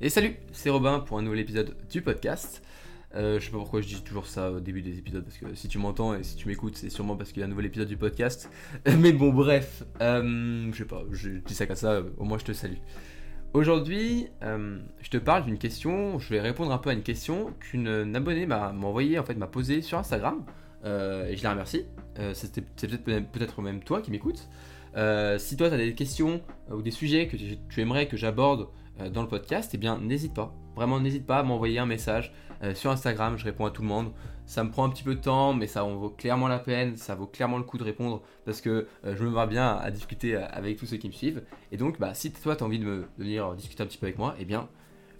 Et salut, c'est Robin pour un nouvel épisode du podcast. Euh, je sais pas pourquoi je dis toujours ça au début des épisodes, parce que si tu m'entends et si tu m'écoutes, c'est sûrement parce qu'il y a un nouvel épisode du podcast. Mais bon, bref, euh, je sais pas, je dis ça comme ça, au moins je te salue. Aujourd'hui, euh, je te parle d'une question, je vais répondre un peu à une question qu'une abonnée m'a envoyée, en fait, m'a posée sur Instagram, et je la remercie. c'est peut-être même toi qui m'écoutes. si toi tu as des questions ou des sujets que tu aimerais que j'aborde euh, dans le podcast, eh bien n'hésite pas. Vraiment n'hésite pas à m'envoyer un message euh, sur Instagram, je réponds à tout le monde. Ça me prend un petit peu de temps, mais ça en vaut clairement la peine, ça vaut clairement le coup de répondre parce que euh, je me vois bien à, discuter avec tous ceux qui me suivent. Et donc bah, si toi tu as envie de, venir discuter un petit peu avec moi, eh bien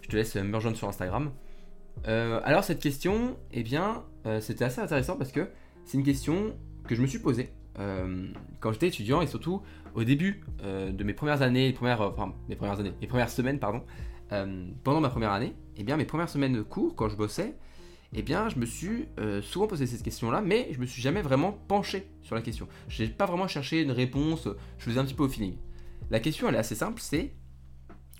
je te laisse me rejoindre sur Instagram. alors cette question, eh bien c'était assez intéressant parce que c'est une question que je me suis posée quand j'étais étudiant et surtout au début euh, de mes premières années, premières, enfin mes premières années, mes premières semaines, pardon, euh, pendant ma première année, eh bien mes premières semaines de cours, quand je bossais, eh bien je me suis euh, souvent posé cette question-là, mais je me suis jamais vraiment penché sur la question. Je n'ai pas vraiment cherché une réponse, je faisais un petit peu au feeling. La question elle est assez simple, c'est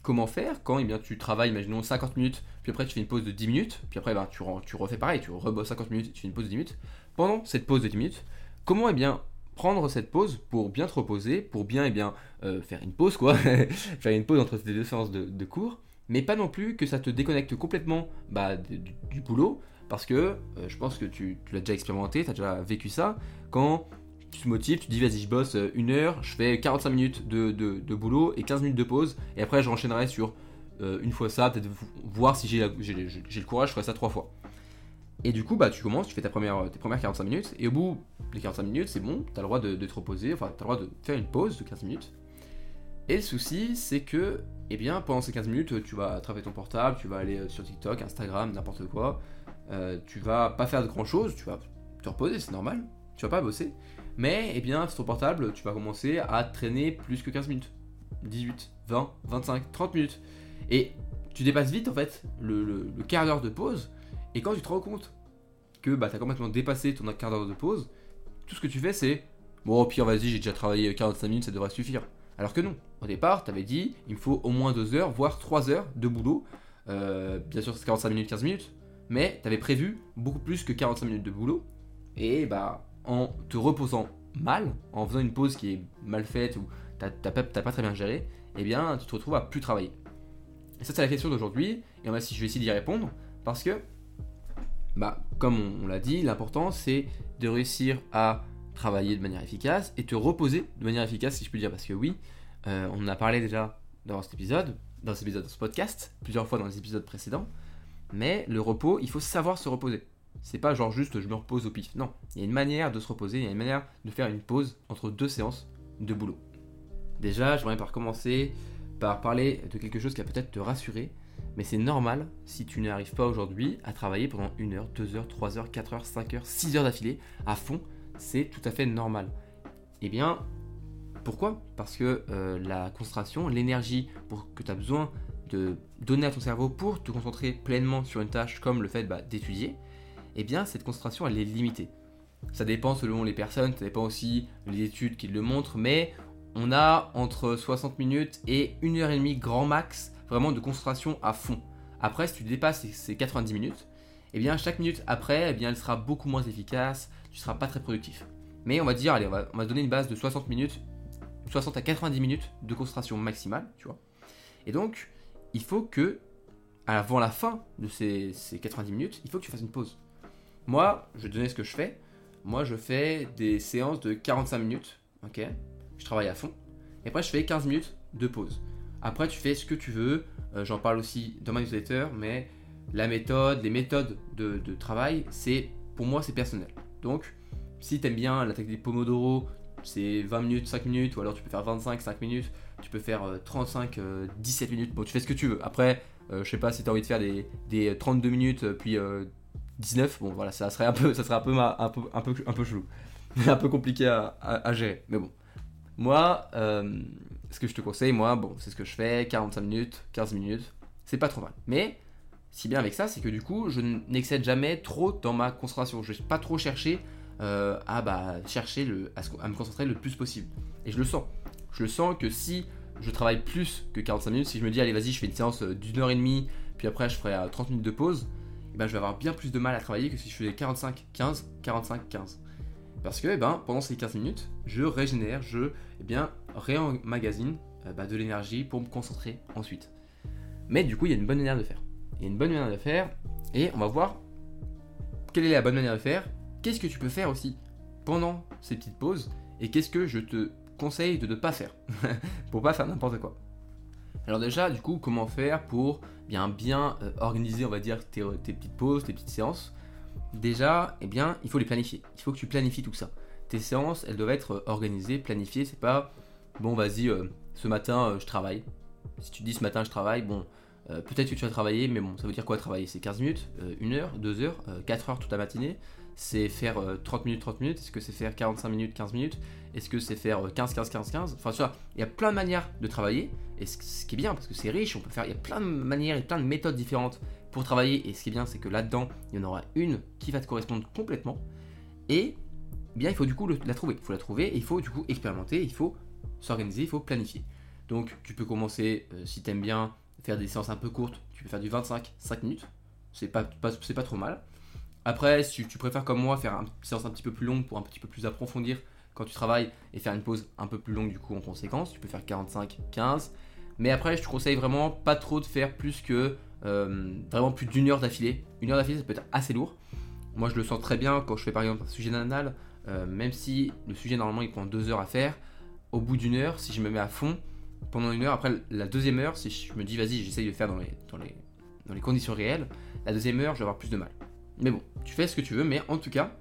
comment faire quand eh bien, tu travailles, imaginons 50 minutes, puis après tu fais une pause de 10 minutes, puis après ben, tu, tu refais pareil, tu rebosses 50 minutes, tu fais une pause de 10 minutes. Pendant cette pause de 10 minutes, comment eh bien, prendre cette pause pour bien te reposer, pour bien et eh bien euh, faire une pause quoi, faire une pause entre tes deux séances de, cours, mais pas non plus que ça te déconnecte complètement bah, du, boulot, parce que euh, je pense que tu, l'as déjà expérimenté, tu as déjà vécu ça, quand tu te motives, tu dis vas-y je bosse euh, une heure, je fais 45 minutes de, boulot et 15 minutes de pause, et après je renchaînerai sur une fois ça, peut-être voir si j'ai le courage, je ferai ça trois fois. Et du coup, bah, tu commences, tu fais ta première, tes premières 45 minutes, et au bout des 45 minutes, c'est bon, tu as le droit de, te reposer, enfin, tu as le droit de faire une pause de 15 minutes. Et le souci, c'est que, eh bien, pendant ces 15 minutes, tu vas travailler ton portable, tu vas aller euh, sur TikTok, Instagram, n'importe quoi. Euh, tu vas pas faire de grand chose, tu vas te reposer, c'est normal, tu vas pas bosser. Mais, eh bien, sur ton portable, tu vas commencer à traîner plus que 15 minutes. 18, 20, 25, 30 minutes. Et tu dépasses vite, en fait, le quart d'heure de pause et quand tu te rends compte que bah, tu as complètement dépassé ton quart d'heure de pause, tout ce que tu fais c'est bon, pire, vas-y, j'ai déjà travaillé 45 minutes, ça devrait suffire. Alors que non, au départ, tu avais dit il me faut au moins 2 heures, voire 3 heures de boulot. Euh, bien sûr, c'est 45 minutes, 15 minutes, mais tu avais prévu beaucoup plus que 45 minutes de boulot. Et bah, en te reposant mal, en faisant une pause qui est mal faite ou t'as pas, pas très bien géré, eh bien, tu te retrouves à plus travailler. Et ça, c'est la question d'aujourd'hui, et on va, je vais essayer d'y répondre, parce que bah, comme on, l'a dit, l'important c'est de réussir à travailler de manière efficace et te reposer de manière efficace, si je peux dire, parce que oui, euh, on en a parlé déjà dans cet épisode, dans cet épisode, dans ce podcast, plusieurs fois dans les épisodes précédents, mais le repos, il faut savoir se reposer. C'est pas genre juste je me repose au pif. Non, il y a une manière de se reposer, il y a une manière de faire une pause entre deux séances de boulot. Déjà, j'aimerais par commencer par parler de quelque chose qui va peut-être te rassurer, mais c'est normal si tu n'arrives pas aujourd'hui à travailler pendant 1 heure, 2 heures, 3 heures, 4 heures, 5 heures, 6 heures d'affilée à fond. C'est tout à fait normal. Eh bien, pourquoi? Parce que euh, la concentration, l'énergie que tu as besoin de donner à ton cerveau pour te concentrer pleinement sur une tâche comme le fait bah, d'étudier, eh bien cette concentration elle est limitée. Ça dépend selon les personnes, ça dépend aussi des études qui le montrent, mais on a entre 60 minutes et 1 heure et demie grand max vraiment de concentration à fond. Après, si tu dépasses ces 90 minutes, eh bien chaque minute après, eh bien elle sera beaucoup moins efficace, tu seras pas très productif. Mais on va dire, allez, on va, on donner une base de 60 minutes, 60 à 90 minutes de concentration maximale, tu vois. Et donc, il faut que, avant la fin de ces, ces 90 minutes, il faut que tu fasses une pause. Moi, je vais te donner ce que je fais. Moi, je fais des séances de 45 minutes, ok? Je travaille à fond. Et après, je fais 15 minutes de pause. Après, tu fais ce que tu veux. Euh, j'en parle aussi dans ma newsletter, mais la méthode, les méthodes de, travail, c'est pour moi, c'est personnel. Donc, si tu aimes bien la technique Pomodoro, c'est 20 minutes, 5 minutes, ou alors tu peux faire 25, 5 minutes, tu peux faire 35, euh, 17 euh, minutes. Bon, tu fais ce que tu veux. Après, je sais pas si tu as envie de faire des, 32 minutes, puis 19. Bon, voilà, ça serait un peu, ça serait un peu, un peu, un peu, chelou. un peu compliqué à, gérer. Mais bon. Moi, ce que je te conseille, moi, bon, c'est ce que je fais, 45 minutes, 15 minutes, c'est pas trop mal. Mais, si bien avec ça, c'est que du coup, je n'excède jamais trop dans ma concentration. Je vais pas trop chercher euh, à bah, chercher le, à, me concentrer le plus possible. Et je le sens. Je le sens que si je travaille plus que 45 minutes, si je me dis allez vas-y je fais une séance euh, d'une heure et demie, puis après je ferai 30 minutes de pause, et eh ben, je vais avoir bien plus de mal à travailler que si je faisais 45, 15, 45, 15. Parce que eh ben, pendant ces 15 minutes, je régénère, je eh bien, réemmagasine bah, de l'énergie pour me concentrer ensuite. Mais du coup, il y a une bonne manière de faire. Il y a une bonne manière de faire, et on va voir quelle est la bonne manière de faire, qu'est-ce que tu peux faire aussi pendant ces petites pauses, et qu'est-ce que je te conseille de ne pas faire, pour pas faire n'importe quoi. Alors déjà, du coup, comment faire pour bien bien euh, organiser, on va dire, tes, petites pauses, tes petites séances Déjà, eh bien, il faut les planifier. Il faut que tu planifies tout ça. Tes séances, elles doivent être organisées, planifiées. C'est pas, bon, vas-y, euh, ce matin, euh, je travaille. Si tu dis ce matin, je travaille, bon, euh, peut-être que tu vas travailler, mais bon, ça veut dire quoi travailler? C'est 15 minutes, 1 heure, 2 heures, 4 heures toute la matinée? C'est faire 30 minutes, 30 minutes? Est-ce que c'est faire 45 minutes, 15 minutes? Est-ce que c'est faire 15, 15, 15, 15 Enfin, tu vois, il y a plein de manières de travailler, et ce, qui est bien, parce que c'est riche, on peut faire, il y a plein de manières et plein de méthodes différentes pour travailler, et ce qui est bien, c'est que là-dedans, il y en aura une qui va te correspondre complètement, et bien, il faut du coup la trouver. Il faut la trouver, il faut du coup expérimenter, il faut s'organiser, il faut planifier. Donc, tu peux commencer, euh, si tu aimes bien, faire des séances un peu courtes, tu peux faire du 25, 5 minutes, c'est pas, c'est pas trop mal. Après, si tu préfères comme moi faire une séance un petit peu plus longue pour un petit peu plus approfondir quand tu travailles et faire une pause un peu plus longue du coup en conséquence, tu peux faire 45, 15. Mais après, je te conseille vraiment pas trop de faire plus que vraiment plus d'une heure d'affilée. Une heure d'affilée, ça peut être assez lourd. Moi, je le sens très bien quand je fais par exemple un sujet anal, euh, même si le sujet normalement il prend deux heures à faire. Au bout d'une heure, si je me mets à fond, pendant une heure. Après, la deuxième heure, si je me dis, vas-y, j'essaye de faire dans les, dans, les, dans les conditions réelles, la deuxième heure, je vais avoir plus de mal. Mais bon, tu fais ce que tu veux, mais en tout cas,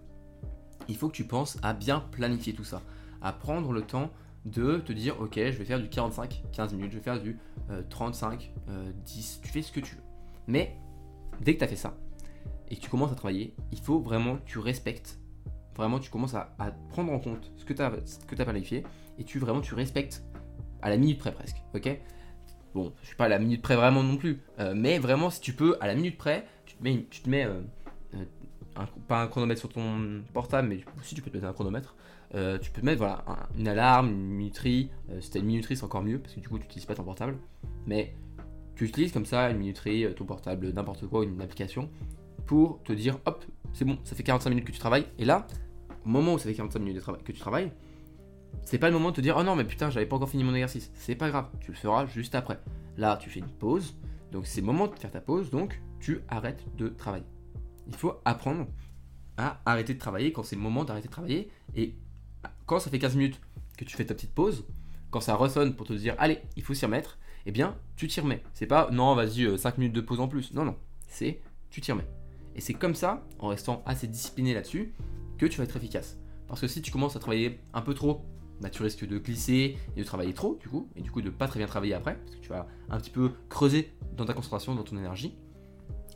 il faut que tu penses à bien planifier tout ça, à prendre le temps de te dire, ok, je vais faire du 45, 15 minutes, je vais faire du 35, euh, 10, euh, tu fais ce que tu veux. Mais dès que tu as fait ça, et que tu commences à travailler, il faut vraiment que tu respectes, vraiment tu commences à, prendre en compte ce que tu as, as planifié, et tu vraiment tu respectes à la minute près presque, ok? Bon, je suis pas à la minute près vraiment non plus, euh, mais vraiment si tu peux, à la minute près, tu te mets, tu te mets euh, euh, pas un chronomètre sur ton portable, mais aussi tu peux te mettre un chronomètre. tu peux mettre voilà, une alarme, une minuterie. si tu as une minuterie, c'est encore mieux parce que du coup, tu n'utilises pas ton portable. Mais tu utilises comme ça une minuterie, ton portable, n'importe quoi, une application pour te dire hop, c'est bon, ça fait 45 minutes que tu travailles. Et là, au moment où ça fait 45 minutes que tu travailles, c'est pas le moment de te dire oh non mais putain j'avais pas encore fini mon exercice. C'est pas grave, tu le feras juste après. Là tu fais une pause, donc c'est le moment de faire ta pause, donc tu arrêtes de travailler. Il faut apprendre à arrêter de travailler quand c'est le moment d'arrêter de travailler et quand ça fait 15 minutes que tu fais ta petite pause, quand ça ressonne pour te dire allez il faut s'y remettre, eh bien tu t'y remets. C'est pas non vas-y 5 euh, minutes de pause en plus, non non, c'est tu t'y remets. Et c'est comme ça, en restant assez discipliné là-dessus, que tu vas être efficace. Parce que si tu commences à travailler un peu trop bah, tu risques de glisser et de travailler trop, du coup, et du coup de pas très bien travailler après, parce que tu vas un petit peu creuser dans ta concentration, dans ton énergie.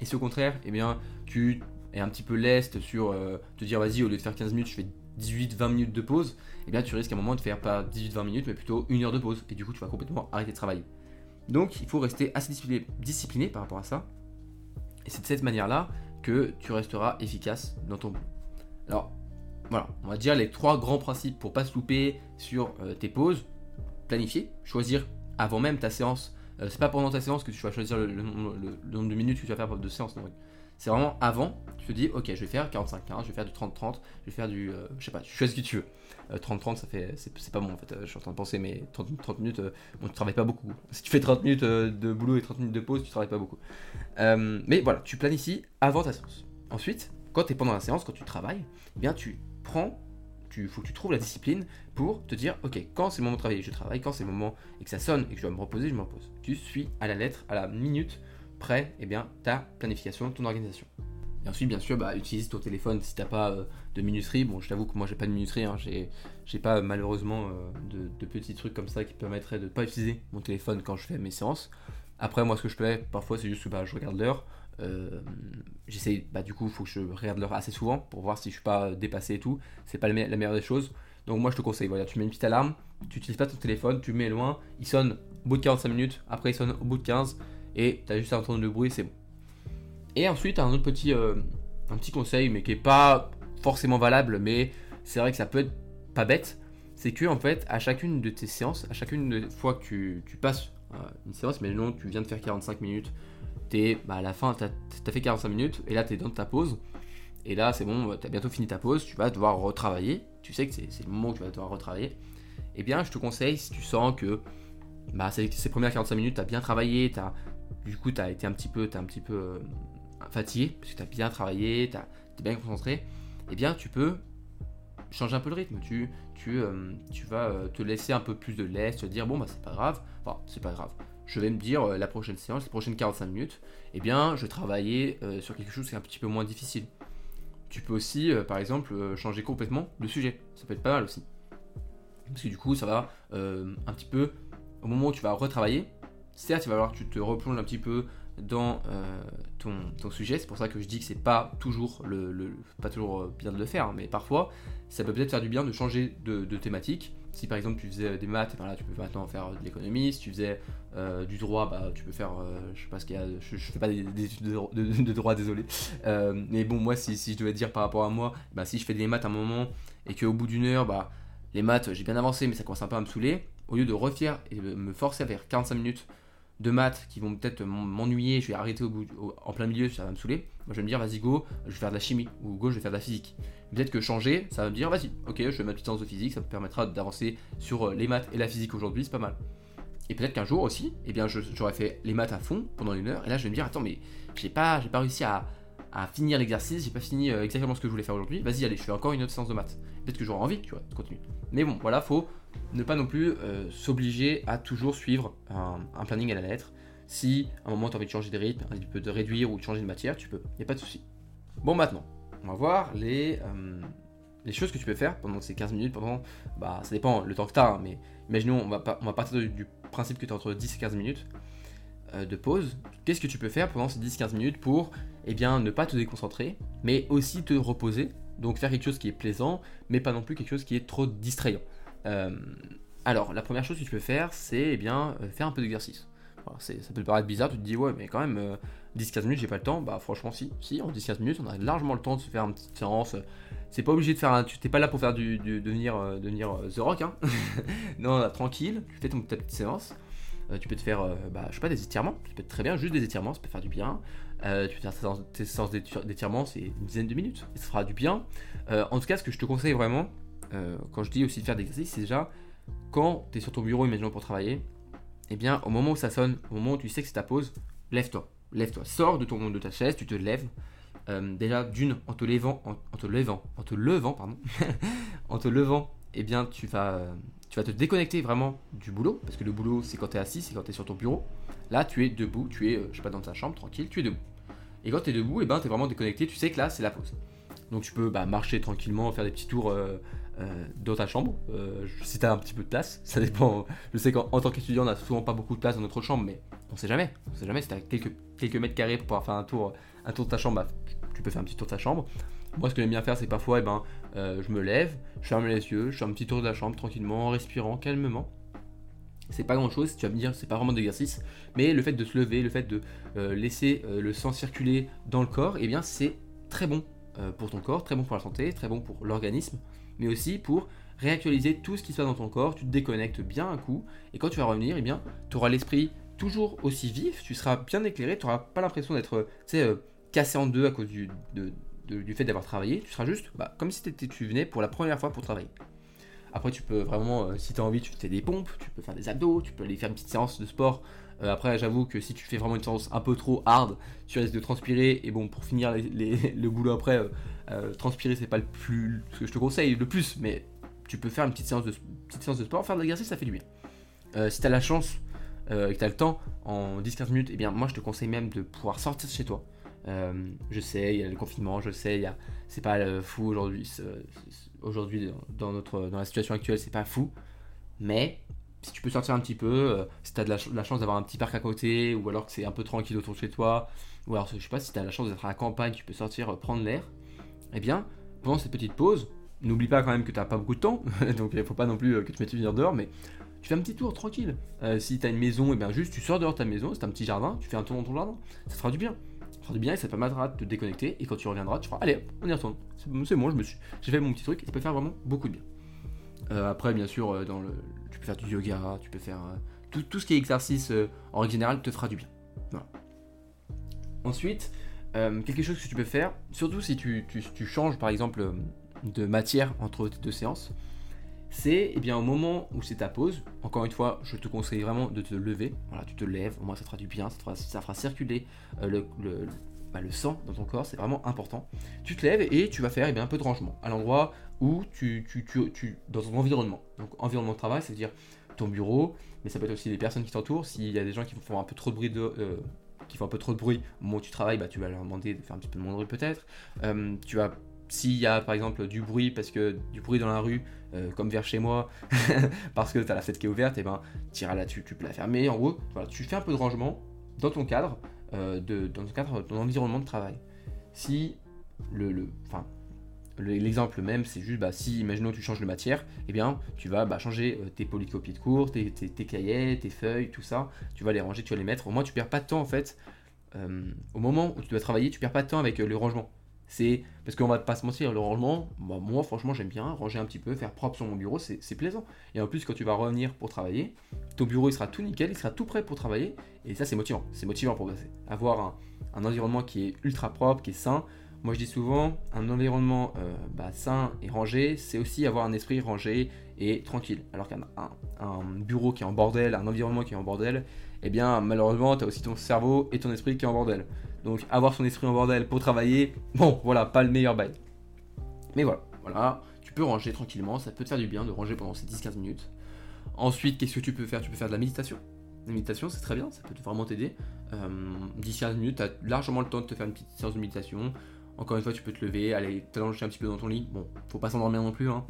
Et si au contraire, eh bien, tu es un petit peu leste sur euh, te dire vas-y, au lieu de faire 15 minutes, je fais 18-20 minutes de pause, eh bien tu risques à un moment de faire pas 18-20 minutes, mais plutôt une heure de pause, et du coup tu vas complètement arrêter de travailler. Donc il faut rester assez discipliné, par rapport à ça, et c'est de cette manière-là que tu resteras efficace dans ton boulot. Alors, voilà, on va dire les trois grands principes pour pas se louper sur euh, tes pauses. Planifier, choisir avant même ta séance. Euh, c'est pas pendant ta séance que tu vas choisir le, nombre de minutes que tu vas faire de séance. C'est vraiment avant, tu te dis, ok, je vais faire 45-15, je vais faire du 30-30, je vais faire du. Euh, je sais pas, tu choisis ce que tu veux. 30-30, ça fait. C'est pas bon en fait, je suis en train de penser, mais 30, 30 minutes, bon, tu travailles pas beaucoup. Si tu fais 30 minutes de boulot et 30 minutes de pause, tu travailles pas beaucoup. mais voilà, tu planifies avant ta séance. Ensuite, quand tu es pendant la séance, quand tu travailles, eh bien tu prends, il faut que tu trouves la discipline pour te dire, ok, quand c'est le moment de travailler, je travaille, quand c'est le moment et que ça sonne et que je dois me reposer, je me repose. Tu suis à la lettre, à la minute près, eh bien, ta planification, ton organisation. Et ensuite, bien sûr, bah, utilise ton téléphone si t'as pas euh, de minuterie. Bon, je t'avoue que moi, j'ai pas de minuterie. Hein. J'ai pas malheureusement euh, de, petits trucs comme ça qui permettraient de pas utiliser mon téléphone quand je fais mes séances. Après, moi, ce que je fais parfois, c'est juste que bah, je regarde l'heure. Euh, j'essaye, bah, du coup, il faut que je regarde l'heure assez souvent pour voir si je suis pas dépassé et tout. C'est pas la, meilleure des choses. Donc, moi, je te conseille, voilà, tu mets une petite alarme, tu n'utilises pas ton téléphone, tu mets loin, il sonne au bout de 45 minutes, après il sonne au bout de 15, et tu as juste à entendre le bruit, c'est bon. Et ensuite, un autre petit, euh, un petit conseil, mais qui est pas forcément valable, mais c'est vrai que ça peut être pas bête, c'est que en fait, à chacune de tes séances, à chacune des fois que tu, passes euh, une séance, mais non, tu viens de faire 45 minutes, t'es bah, à la fin, tu as, fait 45 minutes, et là tu es dans ta pause, et là c'est bon, tu as bientôt fini ta pause, tu vas devoir retravailler, tu sais que c'est le moment où tu vas devoir retravailler, eh bien je te conseille, si tu sens que bah, ces, ces premières 45 minutes, tu as bien travaillé, as, du coup tu as été un petit peu, un petit peu euh, fatigué, parce que tu as bien travaillé, tu es bien concentré, eh bien tu peux changer un peu le rythme. Tu, tu, euh, tu vas euh, te laisser un peu plus de laisse, te dire bon bah c'est pas grave, enfin c'est pas grave. Je vais me dire la prochaine séance, les prochaines 45 minutes, eh bien je vais travailler sur quelque chose qui est un petit peu moins difficile. Tu peux aussi, par exemple, changer complètement le sujet. Ça peut être pas mal aussi. Parce que du coup, ça va un petit peu au moment où tu vas retravailler, certes, il va falloir que tu te replonges un petit peu dans euh, ton, sujet. C'est pour ça que je dis que c'est pas toujours le, pas toujours euh, bien de le faire, hein, mais parfois ça peut peut-être faire du bien de changer de, thématique. Si par exemple tu faisais des maths, ben là, tu peux maintenant faire de l'économie. Si tu faisais euh, du droit, bah, tu peux faire, je sais pas ce qu'il y a, je, fais pas des, études de, droit, désolé. mais bon, moi, si, si, je devais dire par rapport à moi, bah, si je fais des maths à un moment et qu'au bout d'une heure, bah, les maths, j'ai bien avancé, mais ça commence un peu à me saouler, au lieu de refaire et me forcer à faire 45 minutes de maths qui vont peut-être m'ennuyer, je vais arrêter au bout, en plein milieu, ça va me saouler. Moi je vais me dire, vas-y go, je vais faire de la chimie, ou go, je vais faire de la physique. Peut-être que changer, ça va me dire, vas-y, ok, je fais ma petite séance de physique, ça me permettra d'avancer sur euh, les maths et la physique aujourd'hui, c'est pas mal. Et peut-être qu'un jour aussi, eh bien, j'aurais fait les maths à fond pendant une heure, et là je vais me dire, attends, mais j'ai pas, pas réussi à, finir l'exercice, j'ai pas fini euh, exactement ce que je voulais faire aujourd'hui, vas-y, allez, je fais encore une autre séance de maths. Peut-être que j'aurai envie, tu vois, de continuer. Mais bon, voilà, faut ne pas non plus euh, s'obliger à toujours suivre un, planning à la lettre. Si à un moment tu as envie de changer de rythme, un petit peu de réduire ou de changer de matière, tu peux, il n'y a pas de souci. Bon, maintenant, on va voir les, euh, les choses que tu peux faire pendant ces 15 minutes, pendant, bah ça dépend le temps que tu as, hein, mais imaginons, on va, on va partir du, principe que tu as entre 10 et 15 minutes de pause. Qu'est-ce que tu peux faire pendant ces 10-15 minutes pour, eh bien, ne pas te déconcentrer, mais aussi te reposer, donc faire quelque chose qui est plaisant, mais pas non plus quelque chose qui est trop distrayant. Euh, alors, la première chose que tu peux faire, c'est eh bien faire un peu d'exercice. Ça peut paraître bizarre, tu te dis ouais mais quand même 10-15 euh, minutes j'ai pas le temps, bah franchement si, si en 10-15 minutes on a largement le temps de se faire une petite séance, c'est pas obligé de faire un, tu t'es pas là pour faire du, devenir, euh, euh, The Rock hein, non tranquille, tu fais ton, ta petite séance, tu peux te faire, bah, je sais pas, des étirements, tu peux être très bien, juste des étirements, ça peut faire du bien. Tu peux faire tes séances d'étirement, c'est une dizaine de minutes, et ça fera du bien. en tout cas, ce que je te conseille vraiment, quand je dis aussi de faire des exercices, c'est déjà quand tu es sur ton bureau, imaginons pour travailler, eh bien, au moment où ça sonne, au moment où tu sais que c'est ta pause, lève-toi. Lève-toi. Sors de, ton, de ta chaise, tu te lèves. Euh, déjà, d'une, en te levant, en, te levant, en te levant, pardon, en te levant, eh bien, tu vas, tu vas te déconnecter vraiment du boulot, parce que le boulot, c'est quand tu es assis, c'est quand tu es sur ton bureau. Là, tu es debout, tu es, euh, je sais pas, dans ta chambre, tranquille, tu es debout. Et quand tu es debout, eh ben, tu es vraiment déconnecté, tu sais que là, c'est la pause. Donc, tu peux bah, marcher tranquillement, faire des petits tours euh, euh, dans ta chambre, euh, si tu as un petit peu de place, ça dépend. Je sais qu'en tant qu'étudiant, on n'a souvent pas beaucoup de place dans notre chambre, mais on sait jamais. On sait jamais si tu as quelques, mètres carrés pour pouvoir faire un tour, un tour de ta chambre, bah, tu peux faire un petit tour de ta chambre. Moi, ce que j'aime bien faire, c'est parfois, eh ben, je me lève, je ferme les yeux, je fais un petit tour de la chambre tranquillement, en respirant calmement. C'est pas grand chose, tu vas me dire, c'est pas vraiment d'exercice, mais le fait de se lever, le fait de laisser le sang circuler dans le corps, eh bien, c'est très bon pour ton corps, très bon pour la santé, très bon pour l'organisme mais aussi pour réactualiser tout ce qui se passe dans ton corps, tu te déconnectes bien un coup, et quand tu vas revenir, eh bien, tu auras l'esprit toujours aussi vif, tu seras bien éclairé, tu n'auras pas l'impression d'être euh, cassé en deux à cause du, du fait d'avoir travaillé, tu seras juste bah, comme si tu venais pour la première fois pour travailler. Après, tu peux vraiment, euh, si tu as envie, tu fais des pompes, tu peux faire des abdos, tu peux aller faire une petite séance de sport. Euh, après, j'avoue que si tu fais vraiment une séance un peu trop hard, tu risques de transpirer. Et bon, pour finir le boulot après, euh, transpirer, c'est pas le plus, ce que je te conseille le plus, mais tu peux faire une petite séance de, petite séance sport, faire de l'exercice, ça fait du bien. si tu as la chance et que tu as le temps, en 10-15 minutes, et eh bien, moi, je te conseille même de pouvoir sortir chez toi. Je sais, il y a le confinement, je sais, c'est pas fou aujourd'hui aujourd'hui dans, la situation actuelle, c'est pas fou. Mais si tu peux sortir un petit peu, euh, si tu as de la, chance d'avoir un petit parc à côté, ou alors que c'est un peu tranquille autour de chez toi, ou alors je sais pas si tu as la chance d'être à la campagne, tu peux sortir euh, prendre l'air, eh bien, pendant cette petite pause, n'oublie pas quand même que tu n'as pas beaucoup de temps, donc il faut pas non plus euh, que tu mettes venir dehors, mais tu fais un petit tour tranquille. si tu as une maison, eh bien juste tu sors dehors de ta maison, c'est un petit jardin, tu fais un tour dans ton jardin, ça fera du bien faire du bien et ça te permettra de te déconnecter. Et quand tu reviendras, tu feras allez, on y retourne. C'est bon, je me suis, j'ai fait mon petit truc et ça peut faire vraiment beaucoup de bien. après, bien sûr, dans le, tu peux faire du yoga, tu peux faire tout, tout, ce qui est exercice en règle générale te fera du bien. Voilà. Ensuite, quelque chose que tu peux faire, surtout si tu, tu, tu changes par exemple de matière entre tes deux séances, c'est eh bien au moment où c'est ta pause, encore une fois, je te conseille vraiment de te lever, voilà, tu te lèves, au moins ça te fera du bien, ça, fera, circuler euh, le, bah, le, sang dans ton corps, c'est vraiment important. Tu te lèves et tu vas faire eh bien, un peu de rangement à l'endroit où tu, tu, tu, dans ton environnement. Donc environnement de travail, c'est-à-dire ton bureau, mais ça peut être aussi les personnes qui t'entourent. S'il y a des gens qui font un peu trop de bruit euh, qui font un peu trop de bruit au moment où tu travailles, bah, tu vas leur demander de faire un petit peu de bruit peut-être. Euh, tu vas s'il y a par exemple du bruit, parce que du bruit dans la rue, euh, comme vers chez moi, parce que tu as la fête qui est ouverte, et eh ben là-dessus, tu peux la fermer. En gros, voilà, tu fais un peu de rangement dans ton cadre, euh, dans ton cadre, ton environnement de travail. Si le, enfin, l'exemple même, c'est juste, bah, si, imaginons tu changes de matière, eh bien, tu vas bah, changer euh, tes polycopiers de cours, tes, tes, tes, cahiers, tes feuilles, tout ça, tu vas les ranger, tu vas les mettre. Au moins, tu perds pas de temps en fait. au moment où tu dois travailler, tu perds pas de temps avec le rangement. C'est parce qu'on va pas se mentir, le rangement, bah, moi franchement j'aime bien ranger un petit peu, faire propre sur mon bureau, c'est plaisant. Et en plus quand tu vas revenir pour travailler, ton bureau sera tout nickel, il sera tout prêt pour travailler, et ça c'est motivant, c'est motivant pour passer. Avoir un, environnement qui est ultra propre, qui est sain. Moi je dis souvent, un environnement euh, bah, sain et rangé, c'est aussi avoir un esprit rangé et tranquille. Alors qu'un un, bureau qui est en bordel, un environnement qui est en bordel, eh bien malheureusement tu as aussi ton cerveau et ton esprit qui est en bordel. Donc avoir son esprit en bordel pour travailler, bon voilà, pas le meilleur bail. Mais voilà, voilà, tu peux ranger tranquillement, ça peut te faire du bien de ranger pendant ces 10-15 minutes. Ensuite, qu'est-ce que tu peux faire? Tu peux faire de la méditation. La méditation, c'est très bien, ça peut vraiment t'aider. 10-15 euh, minutes, tu as largement le temps de te faire une petite séance de méditation. Encore une fois, tu peux te lever, aller t'allonger un petit peu dans ton lit. Bon, faut pas s'endormir non plus. Hein.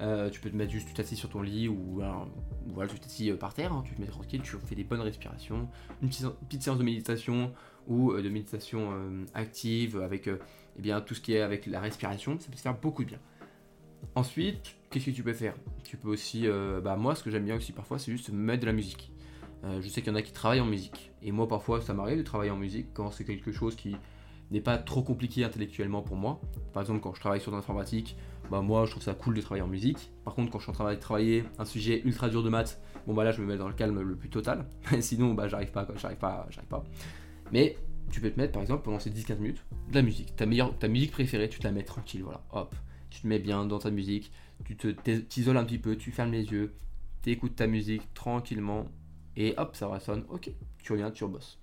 Euh, tu peux te mettre juste, tu t'assis sur ton lit ou voilà, tu t'assis euh, par terre, hein. tu te mets tranquille, tu fais des bonnes respirations, une petite séance de méditation ou euh, de méditation euh, active avec euh, eh bien, tout ce qui est avec la respiration, ça peut te faire beaucoup de bien. Ensuite, qu'est-ce que tu peux faire? Tu peux aussi, bah moi ce que j'aime bien aussi parfois c'est juste mettre de la musique. je sais qu'il y en a qui travaillent en musique. Et moi parfois ça m'arrive de travailler en musique quand c'est quelque chose qui n'est pas trop compliqué intellectuellement pour moi. Par exemple quand je travaille sur l'informatique, bah moi je trouve ça cool de travailler en musique. Par contre quand je suis en train de travailler un sujet ultra dur de maths, bon bah là je me mets dans le calme le plus total. Sinon bah j'arrive pas, j'arrive pas, j'arrive pas. Mais tu peux te mettre par exemple pendant ces 10-15 minutes de la musique. Ta, musique préférée, tu te la mets tranquille, voilà, hop. Tu te mets bien dans ta musique, tu te t'isoles un petit peu, tu fermes les yeux, tu écoutes ta musique tranquillement, et hop, ça résonne, ok, tu reviens, tu rebosses.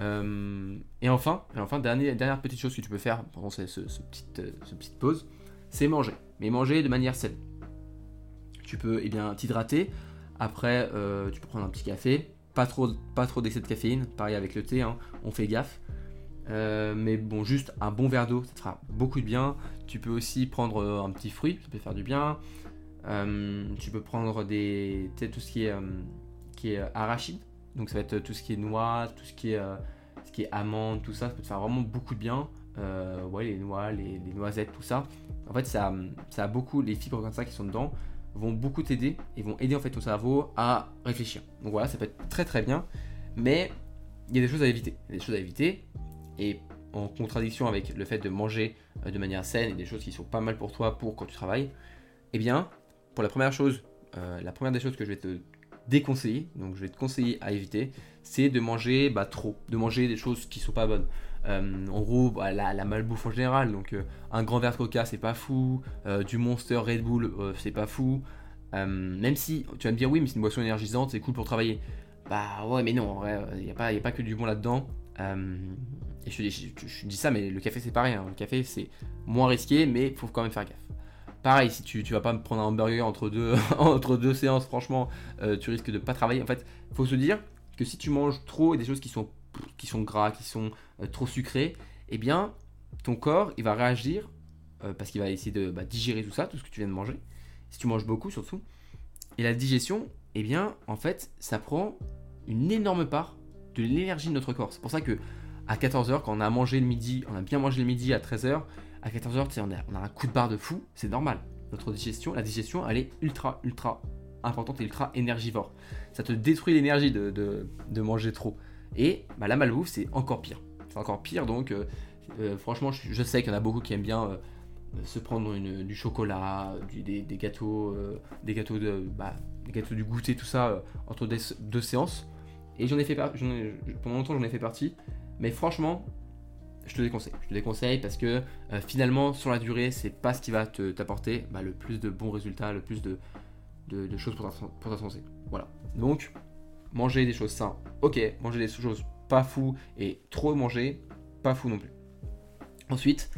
Euh, et enfin, et enfin dernière, dernière petite chose que tu peux faire pendant ce, ce, petite, euh, petite pause, c'est manger. Mais manger de manière saine. Tu peux eh bien t'hydrater. Après, euh, tu peux prendre un petit café. Pas trop, pas trop d'excès de caféine, pareil avec le thé, hein, on fait gaffe. Euh, mais bon, juste un bon verre d'eau, ça te fera beaucoup de bien. Tu peux aussi prendre euh, un petit fruit, ça peut faire du bien. Euh, tu peux prendre des, tout ce qui est, qui est arachide, donc ça va être tout ce qui est noix, tout ce qui est, ce qui est amande, tout ça, ça peut te faire vraiment beaucoup de bien. ouais, les noix, les, les, noisettes, tout ça. En fait, ça, ça a beaucoup, les fibres comme ça qui sont dedans, vont beaucoup t'aider et vont aider en fait ton cerveau à réfléchir. Donc voilà, ça peut être très très bien, mais il y a des choses à éviter. Des choses à éviter et en contradiction avec le fait de manger euh, de manière saine et des choses qui sont pas mal pour toi pour quand tu travailles, eh bien, pour la première chose, euh, la première des choses que je vais te déconseiller, donc je vais te conseiller à éviter, c'est de manger bah, trop, de manger des choses qui sont pas bonnes. Euh, en gros, bah, la, malbouffe en général, donc euh, un grand verre de coca, c'est pas fou, euh, du Monster Red Bull, c'est pas fou. même si tu vas me dire, oui, mais c'est une boisson énergisante, c'est cool pour travailler. Bah ouais, mais non, en vrai, il n'y a, pas, a pas que du bon là-dedans. et je, dis ça, mais le café, c'est pareil. Le café, c'est moins risqué, mais il faut quand même faire gaffe. Pareil, si tu, tu vas pas me prendre un hamburger entre deux, entre deux séances, franchement, tu risques de pas travailler. En fait, faut se dire que si tu manges trop et des choses qui sont qui sont gras, qui sont euh, trop sucrés, eh bien, ton corps, il va réagir euh, parce qu'il va essayer de bah, digérer tout ça, tout ce que tu viens de manger. Si tu manges beaucoup, surtout. Et la digestion, eh bien, en fait, ça prend une énorme part de l'énergie de notre corps. C'est pour ça que à 14h, quand on a mangé le midi, on a bien mangé le midi à 13h, à 14h, on a, on a un coup de barre de fou, c'est normal. Notre digestion, la digestion, elle est ultra, ultra importante et ultra énergivore. Ça te détruit l'énergie de, de manger trop. Et bah, la malbouffe, c'est encore pire. C'est encore pire, donc euh, euh, franchement, je, sais qu'il y en a beaucoup qui aiment bien se prendre du chocolat, des, gâteaux, des gâteaux de, bah, des gâteaux du goûter, tout ça entre deux séances. Et j'en ai fait pendant longtemps j'en ai fait partie. Mais franchement, je te déconseille. Je te déconseille parce que finalement, sur la durée, c'est pas ce qui va t'apporter bah, le plus de bons résultats, le plus de, de, choses pour ta, santé. Voilà. Donc, manger des choses saines, ok. Manger des choses pas fou et trop manger, pas fou non plus. Ensuite,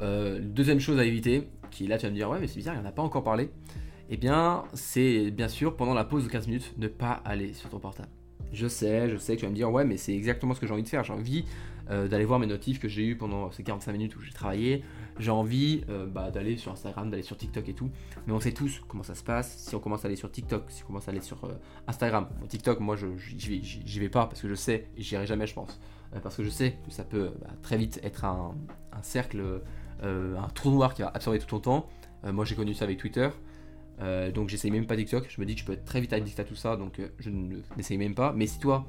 euh, deuxième chose à éviter, qui là tu vas me dire, ouais, mais c'est bizarre, il n'y en a pas encore parlé. Eh bien, c'est bien sûr pendant la pause de 15 minutes, ne pas aller sur ton portable. Je sais, je sais que tu vas me dire, ouais, mais c'est exactement ce que j'ai envie de faire. J'ai envie euh, d'aller voir mes notifs que j'ai eu pendant ces 45 minutes où j'ai travaillé. J'ai envie euh, bah, d'aller sur Instagram, d'aller sur TikTok et tout. Mais on sait tous comment ça se passe. Si on commence à aller sur TikTok, si on commence à aller sur euh, Instagram. TikTok, moi, je j'y vais, pas parce que je sais, et j'y irai jamais, je pense. parce que je sais que ça peut bah, très vite être un, cercle, un trou noir qui va absorber tout ton temps. moi, j'ai connu ça avec Twitter. donc j'essaye même pas TikTok, je me dis que je peux être très vite addict à tout ça, donc je n'essaye même pas. Mais si toi,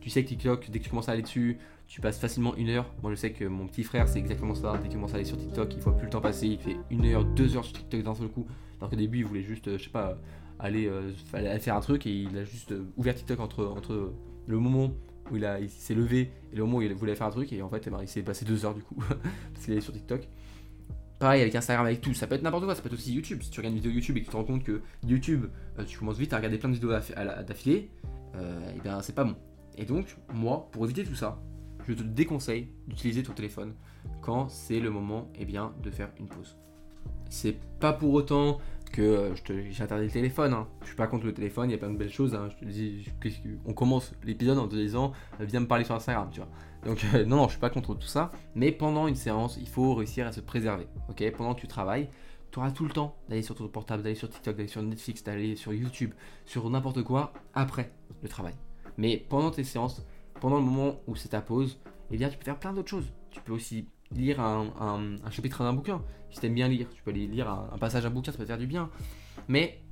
tu sais que TikTok, dès que tu commences à aller dessus, tu passes facilement une heure. Moi, je sais que mon petit frère, c'est exactement ça. Dès qu'il commence à aller sur TikTok, il voit plus le temps passer. Il fait une heure, deux heures sur TikTok d'un seul coup. Alors qu'au début, il voulait juste, euh, je sais pas, aller, euh, faire un truc et il a juste euh, ouvert TikTok entre, le moment où il s'est levé et le moment où il voulait faire un truc. Et en fait, eh ben, il s'est passé deux heures du coup parce qu'il est sur TikTok. Pareil avec Instagram, avec tout, ça peut être n'importe quoi, ça peut être aussi YouTube. Si tu regardes une vidéo YouTube et que tu te rends compte que YouTube, tu commences vite à regarder plein de vidéos d'affilée, et eh bien c'est pas bon. Et donc, moi, pour éviter tout ça, je te déconseille d'utiliser ton téléphone quand c'est le moment eh bien, de faire une pause. C'est pas pour autant que euh, j'ai interdit le téléphone. Hein. Je suis pas contre le téléphone, il y a plein de belles choses. Hein. On commence l'épisode en te disant euh, viens me parler sur Instagram, tu vois. Donc euh, non, non, je suis pas contre tout ça. Mais pendant une séance, il faut réussir à se préserver. Ok, pendant que tu travailles, tu auras tout le temps d'aller sur ton portable, d'aller sur TikTok, d'aller sur Netflix, d'aller sur YouTube, sur n'importe quoi après le travail. Mais pendant tes séances, pendant le moment où c'est ta pause, eh bien, tu peux faire plein d'autres choses. Tu peux aussi lire un, chapitre d'un bouquin. Si tu aimes bien lire, tu peux aller lire un, passage d'un bouquin, ça peut te faire du bien. Mais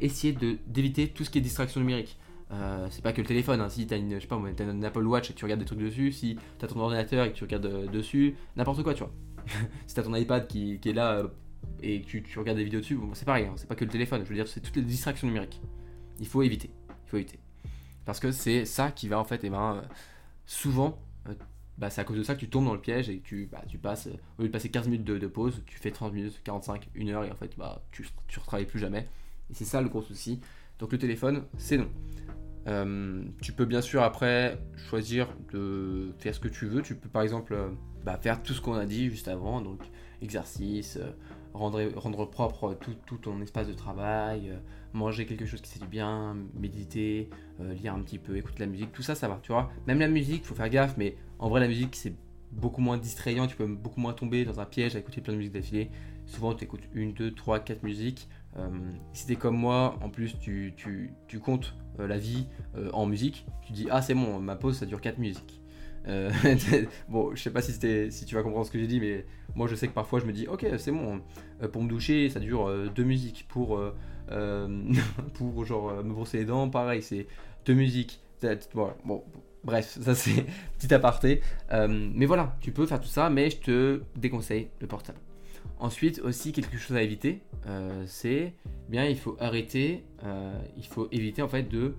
essayer d'éviter tout ce qui est distraction numérique. Euh, c'est pas que le téléphone, hein. si tu as une, pas, une Apple Watch et que tu regardes des trucs dessus, si tu as ton ordinateur et que tu regardes euh, dessus, n'importe quoi, tu vois. si tu as ton iPad qui, est là euh, et que tu, regardes des vidéos dessus, c'est pareil, hein. c'est pas que le téléphone, je veux dire, c'est toutes les distractions numériques. Il faut éviter, il faut éviter. Parce que c'est ça qui va en fait, et eh ben, euh, souvent, euh, bah, c'est à cause de ça que tu tombes dans le piège et que tu, bah, tu passes, au lieu de passer 15 minutes de, pause, tu fais 30 minutes, 45, 1 heure et en fait, bah, tu ne retravailles plus jamais. Et c'est ça le gros souci. Donc le téléphone, c'est non. Euh, tu peux bien sûr après choisir de faire ce que tu veux. Tu peux par exemple bah, faire tout ce qu'on a dit juste avant, donc exercice, rendre, propre tout, ton espace de travail, manger quelque chose qui fait du bien, méditer, euh, lire un petit peu, écouter la musique, tout ça, ça va, tu vois. Même la musique, il faut faire gaffe, mais en vrai, la musique, c'est beaucoup moins distrayant, tu peux beaucoup moins tomber dans un piège à écouter plein de musique d'affilée. Souvent, tu écoutes une, deux, trois, quatre musiques. Euh, si t'es comme moi, en plus, tu, tu, comptes euh, la vie en musique, tu dis, ah, c'est bon, ma pause, ça dure quatre musiques. bon, je sais pas si, tu vas comprendre ce que j'ai dit, mais moi je sais que parfois je me dis, ok, c'est bon, pour me doucher, ça dure deux musiques. Pour euh, pour genre euh, me brosser les dents, pareil, c'est de musique. bon, bref, ça c'est petit aparté. Euh, mais voilà, tu peux faire tout ça, mais je te déconseille le portable. Ensuite, aussi quelque chose à éviter, c'est bien il faut arrêter, il faut éviter en fait de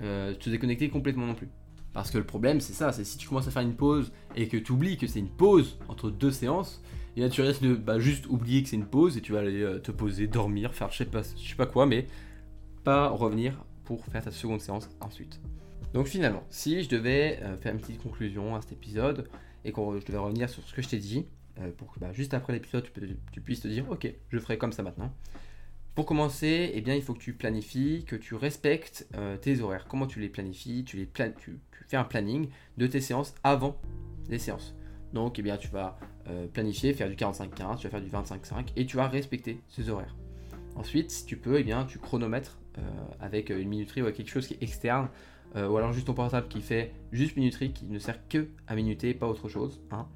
te déconnecter complètement non plus. Parce que le problème, c'est ça, c'est si tu commences à faire une pause et que tu oublies que c'est une pause entre deux séances, et là tu risques de bah, juste oublier que c'est une pause et tu vas aller euh, te poser, dormir, faire je sais pas, quoi, mais pas revenir pour faire ta seconde séance ensuite. Donc finalement, si je devais euh, faire une petite conclusion à cet épisode et que je devais revenir sur ce que je t'ai dit, euh, pour que bah, juste après l'épisode tu, puisses te dire ok, je ferai comme ça maintenant. Pour commencer, eh bien, il faut que tu planifies, que tu respectes tes horaires. Comment tu les planifies? Tu, les fais un planning de tes séances avant les séances. Donc, eh bien, tu vas euh, planifier, faire du 45-15, tu vas faire du 25-5 et tu vas respecter ces horaires. Ensuite, si tu peux, eh bien, tu chronomètres euh, avec une minuterie ou quelque chose qui est externe, euh, ou alors juste ton portable qui fait juste minuterie, qui ne sert que à minuter, pas autre chose. Hein.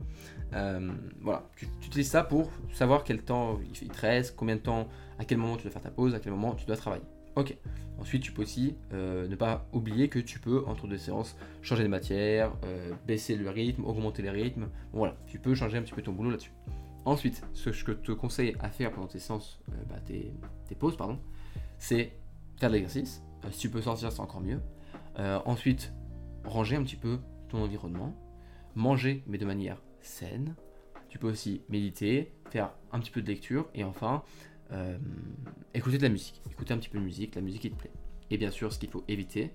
voilà, tu, utilises ça pour savoir quel temps il te reste, combien de temps, à quel moment tu dois faire ta pause, à quel moment tu dois travailler. Ok. Ensuite, tu peux aussi ne pas oublier que tu peux, entre deux séances, changer de matière, euh, baisser le rythme, augmenter les rythmes. voilà, tu peux changer un petit peu ton boulot là-dessus. Ensuite, ce que je te conseille à faire pendant tes séances, euh, bah, tes, pauses, pardon, c'est faire de l'exercice. Euh, si tu peux sortir, c'est encore mieux. Ensuite, ranger un petit peu ton environnement. Manger, mais de manière saine. Tu peux aussi méditer, faire un petit peu de lecture. Et enfin, euh, écouter de la musique. Écouter un petit peu de musique, la musique qui te plaît. Et bien sûr, ce qu'il faut éviter,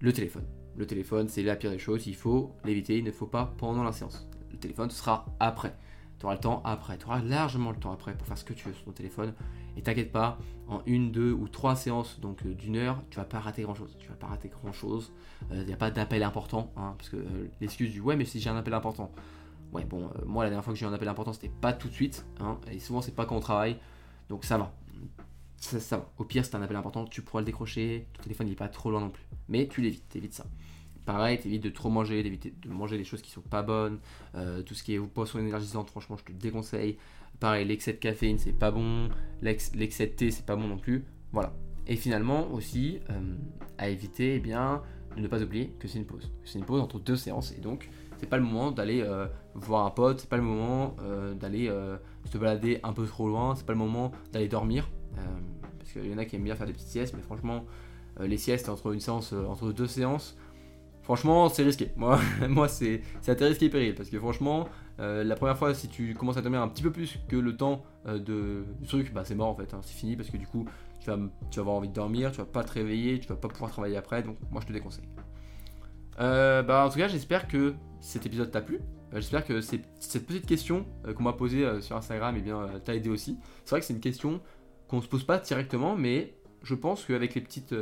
le téléphone. Le téléphone, c'est la pire des choses. Il faut l'éviter. Il ne faut pas pendant la séance. Le téléphone, ce sera après. Tu auras le temps après. Tu auras largement le temps après pour faire ce que tu veux sur ton téléphone. Et t'inquiète pas, en une, deux ou trois séances donc euh, d'une heure, tu vas pas rater grand chose. Tu vas pas rater grand chose. Il n'y a pas d'appel important. hein, parce que euh, l'excuse du ouais, mais si j'ai un appel important. Ouais, bon, euh, moi la dernière fois que j'ai eu un appel important, c'était pas tout de suite. hein, et souvent, c'est pas quand on travaille. Donc ça va. Ça, va. Au pire, t'as un appel important, tu pourras le décrocher. Ton téléphone n'est pas trop loin non plus. Mais tu l'évites, t'évites ça. Pareil, t'évites de trop manger, d'éviter de manger des choses qui sont pas bonnes. Euh, tout ce qui est poisson énergisante, franchement, je te déconseille. Pareil, l'excès de caféine, c'est pas bon. L'ex- L'excès de thé, c'est pas bon non plus. Voilà. Et finalement, aussi, euh, à éviter, eh bien, de ne pas oublier que c'est une pause. C'est une pause entre deux séances. Et donc, c'est pas le moment d'aller euh, voir un pote, c'est pas le moment euh, d'aller euh, se balader un peu trop loin, c'est pas le moment d'aller dormir. Euh, parce qu'il y en a qui aiment bien faire des petites siestes, mais franchement, les siestes entre une séance, entre deux séances, franchement, c'est risqué. Moi, moi c'est à tes risques et périls. Parce que franchement, la première fois, si tu commences à dormir un petit peu plus que le temps de, du truc, bah c'est mort en fait. hein. c'est fini parce que du coup, tu vas, tu vas avoir envie de dormir, tu vas pas te réveiller, tu vas pas pouvoir travailler après. Donc, moi, je te déconseille. Bah, en tout cas, j'espère que cet épisode t'a plu. Euh, j'espère que cette petite question euh, qu'on m'a posée euh, sur Instagram eh t'a aidé aussi. C'est vrai que c'est une question qu'on se pose pas directement, mais je pense qu'avec les petites,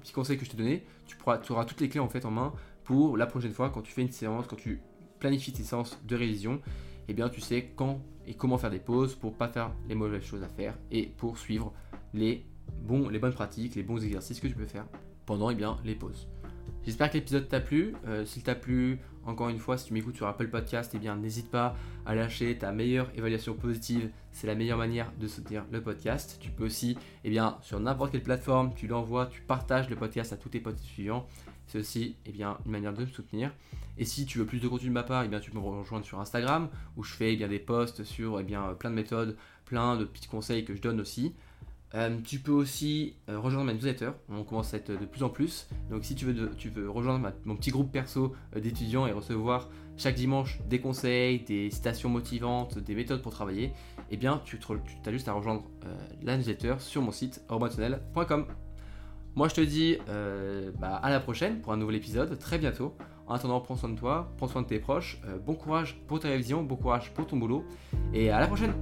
petits conseils que je t'ai donnés, tu, tu auras toutes les clés en fait en main pour la prochaine fois quand tu fais une séance, quand tu planifies tes séances de révision, eh bien tu sais quand et comment faire des pauses pour pas faire les mauvaises choses à faire et pour suivre les, bons, les bonnes pratiques, les bons exercices que tu peux faire pendant eh bien, les pauses. J'espère que l'épisode t'a plu. S'il t'a plu, encore une fois, si tu m'écoutes sur Apple Podcast, eh bien n'hésite pas à lâcher ta meilleure évaluation positive. C'est la meilleure manière de soutenir le podcast. Tu peux aussi, eh bien, sur n'importe quelle plateforme, tu l'envoies, tu partages le podcast à tous tes potes suivants. C'est aussi, eh bien, une manière de me soutenir. Et si tu veux plus de contenu de ma part, eh bien, tu peux me rejoindre sur Instagram où je fais eh bien, des posts sur eh bien, plein de méthodes, plein de petits conseils que je donne aussi. Euh, tu peux aussi euh, rejoindre ma newsletter, on commence à être de plus en plus. Donc si tu veux, rejoindre mon petit groupe perso euh, d'étudiants et recevoir chaque dimanche des conseils, des citations motivantes, des méthodes pour travailler, eh bien tu, as juste à rejoindre la newsletter sur mon site orbatunnel.com. Moi je te dis bah, à la prochaine pour un nouvel épisode, très bientôt. En attendant, prends soin de toi, prends soin de tes proches, bon courage pour ta révision, bon courage pour ton boulot, et à la prochaine